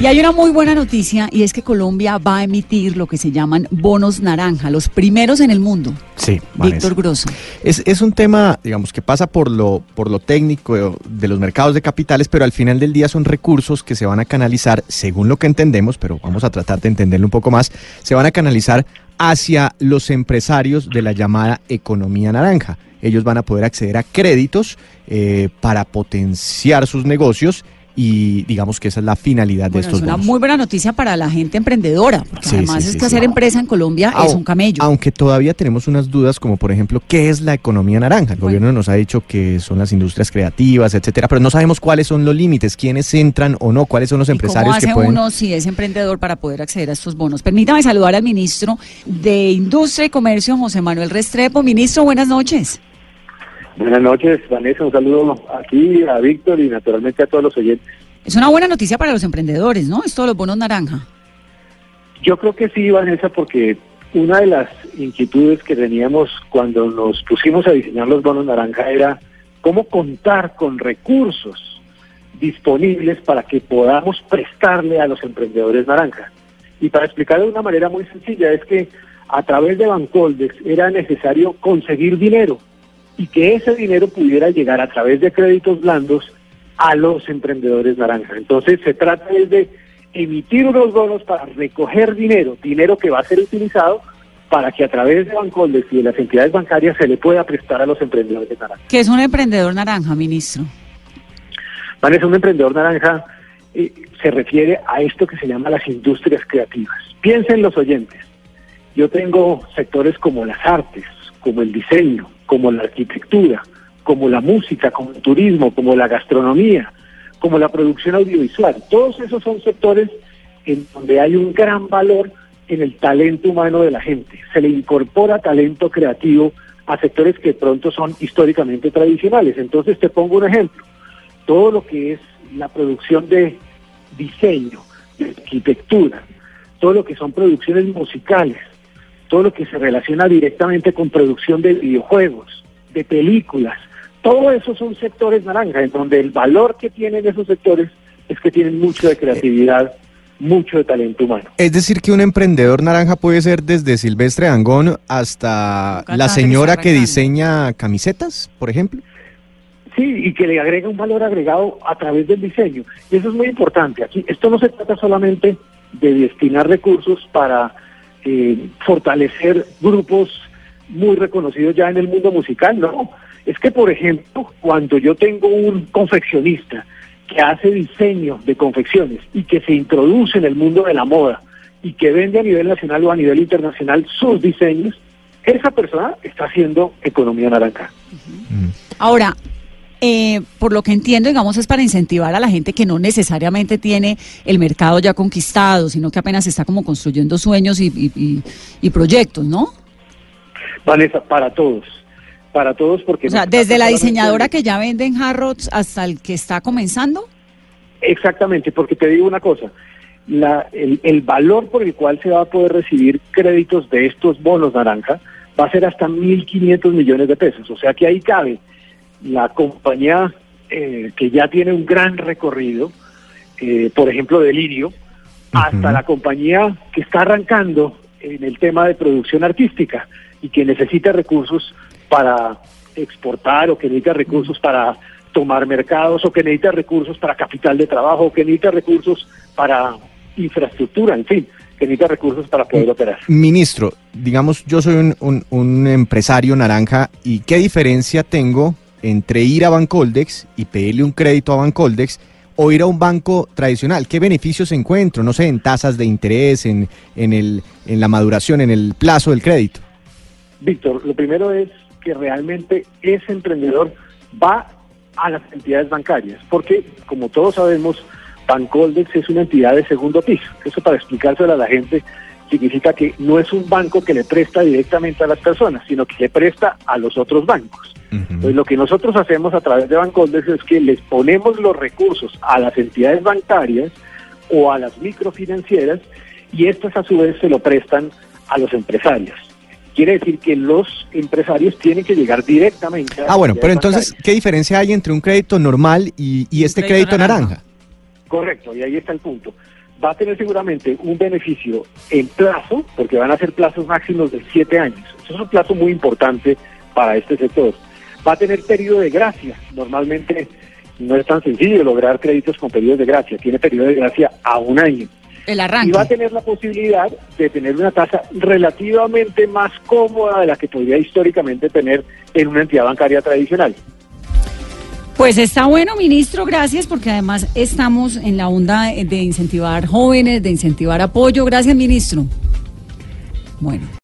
Y hay una muy buena noticia y es que Colombia va a emitir lo que se llaman bonos naranja, los primeros en el mundo. Sí, Víctor Grosso. Es, es un tema, digamos, que pasa por lo, por lo técnico de los mercados de capitales, pero al final del día son recursos que se van a canalizar, según lo que entendemos, pero vamos a tratar de entenderlo un poco más, se van a canalizar hacia los empresarios de la llamada economía naranja. Ellos van a poder acceder a créditos eh, para potenciar sus negocios y digamos que esa es la finalidad de estos es una bonos. muy buena noticia para la gente emprendedora, porque Sí, además sí, es sí, que sí. hacer empresa en Colombia es un camello. Aunque todavía tenemos unas dudas como por ejemplo, ¿qué es la economía naranja? El gobierno nos ha dicho que son las industrias creativas, etcétera, pero no sabemos cuáles son los límites, quiénes entran o no, cuáles son los ¿Y cómo empresarios hace que pueden uno si es emprendedor para poder acceder a estos bonos? Permítame saludar al ministro de Industria y Comercio, José Manuel Restrepo. Ministro, buenas noches. Buenas noches, Vanessa. Un saludo aquí a Víctor y naturalmente a todos los oyentes. Es una buena noticia para los emprendedores, ¿no? Esto de los bonos naranja. Yo creo que sí, Vanessa, porque una de las inquietudes que teníamos cuando nos pusimos a diseñar los bonos naranja era cómo contar con recursos disponibles para que podamos prestarle a los emprendedores naranja. Y para explicarlo de una manera muy sencilla, es que a través de Bancoldex era necesario conseguir dinero y que ese dinero pudiera llegar a través de créditos blandos a los emprendedores naranja. Entonces se trata es de emitir unos bonos para recoger dinero, dinero que va a ser utilizado para que a través de Bancoldex y de las entidades bancarias se le pueda prestar a los emprendedores naranja. ¿Qué es un emprendedor naranja, ministro? Vanessa, un emprendedor naranja eh, se refiere a esto que se llama las industrias creativas. Piensen los oyentes. Yo tengo sectores como las artes, como el diseño, como la arquitectura, como la música, como el turismo, como la gastronomía, como la producción audiovisual. Todos esos son sectores en donde hay un gran valor en el talento humano de la gente. Se le incorpora talento creativo a sectores que pronto son históricamente tradicionales. Entonces te pongo un ejemplo. Todo lo que es la producción de diseño, de arquitectura, todo lo que son producciones musicales, todo lo que se relaciona directamente con producción de videojuegos, de películas, todo eso son sectores naranja, en donde el valor que tienen esos sectores es que tienen mucho de creatividad, mucho de talento humano. Es decir, que un emprendedor naranja puede ser desde Silvestre Angón hasta la señora que diseña camisetas, por ejemplo. Sí, y que le agrega un valor agregado a través del diseño. Y eso es muy importante. Aquí esto no se trata solamente de destinar recursos para eh, fortalecer grupos muy reconocidos ya en el mundo musical, no. Es que, por ejemplo, cuando yo tengo un confeccionista que hace diseño de confecciones y que se introduce en el mundo de la moda y que vende a nivel nacional o a nivel internacional sus diseños, esa persona está haciendo economía naranja. Ahora, eh, por lo que entiendo, digamos, es para incentivar a la gente que no necesariamente tiene el mercado ya conquistado, sino que apenas está como construyendo sueños y, y- y- y proyectos, ¿no? Vanessa, para todos, para todos porque... O sea, desde la diseñadora de- que ya vende en Harrods hasta el que está comenzando. Exactamente, porque te digo una cosa, la, el, el valor por el cual se va a poder recibir créditos de estos bonos naranja va a ser hasta 1.500 millones de pesos, o sea que ahí cabe la compañía eh, que ya tiene un gran recorrido, eh, por ejemplo, Delirio, hasta Ujú. la compañía que está arrancando en el tema de producción artística y que necesita recursos para exportar o que necesita recursos para tomar mercados o que necesita recursos para capital de trabajo o que necesita recursos para infraestructura, en fin, que necesita recursos para poder operar. Ministro, digamos, yo soy un, un- un empresario naranja y ¿qué diferencia tengo entre ir a Bancoldex y pedirle un crédito a Bancoldex o ir a un banco tradicional? ¿Qué beneficios encuentro? No sé, en tasas de interés, en, en, el, en la maduración, en el plazo del crédito. Víctor, lo primero es que realmente ese emprendedor va a las entidades bancarias, porque como todos sabemos, Bancoldex es una entidad de segundo piso. Eso para explicárselo a la gente significa que no es un banco que le presta directamente a las personas, sino que le presta a los otros bancos. Entonces, lo que nosotros hacemos a través de Bancoldex es que les ponemos los recursos a las entidades bancarias o a las microfinancieras y estas a su vez se lo prestan a los empresarios. Quiere decir que los empresarios tienen que llegar directamente a Ah, bueno, pero entonces, bancarias. ¿qué diferencia hay entre un crédito normal y, y este crédito crédito naranja? naranja. Correcto, y ahí está el punto. Va a tener seguramente un beneficio en plazo, porque van a ser plazos máximos de siete años. Eso es un plazo muy importante para este sector. Va a tener periodo de gracia. Normalmente no es tan sencillo lograr créditos con periodos de gracia. Tiene periodo de gracia a un año. El Y arranque. va a tener la posibilidad de tener una tasa relativamente más cómoda de la que podría históricamente tener en una entidad bancaria tradicional. Pues está bueno, ministro, gracias, porque además estamos en la onda de incentivar jóvenes, de incentivar apoyo. Gracias, ministro. Bueno.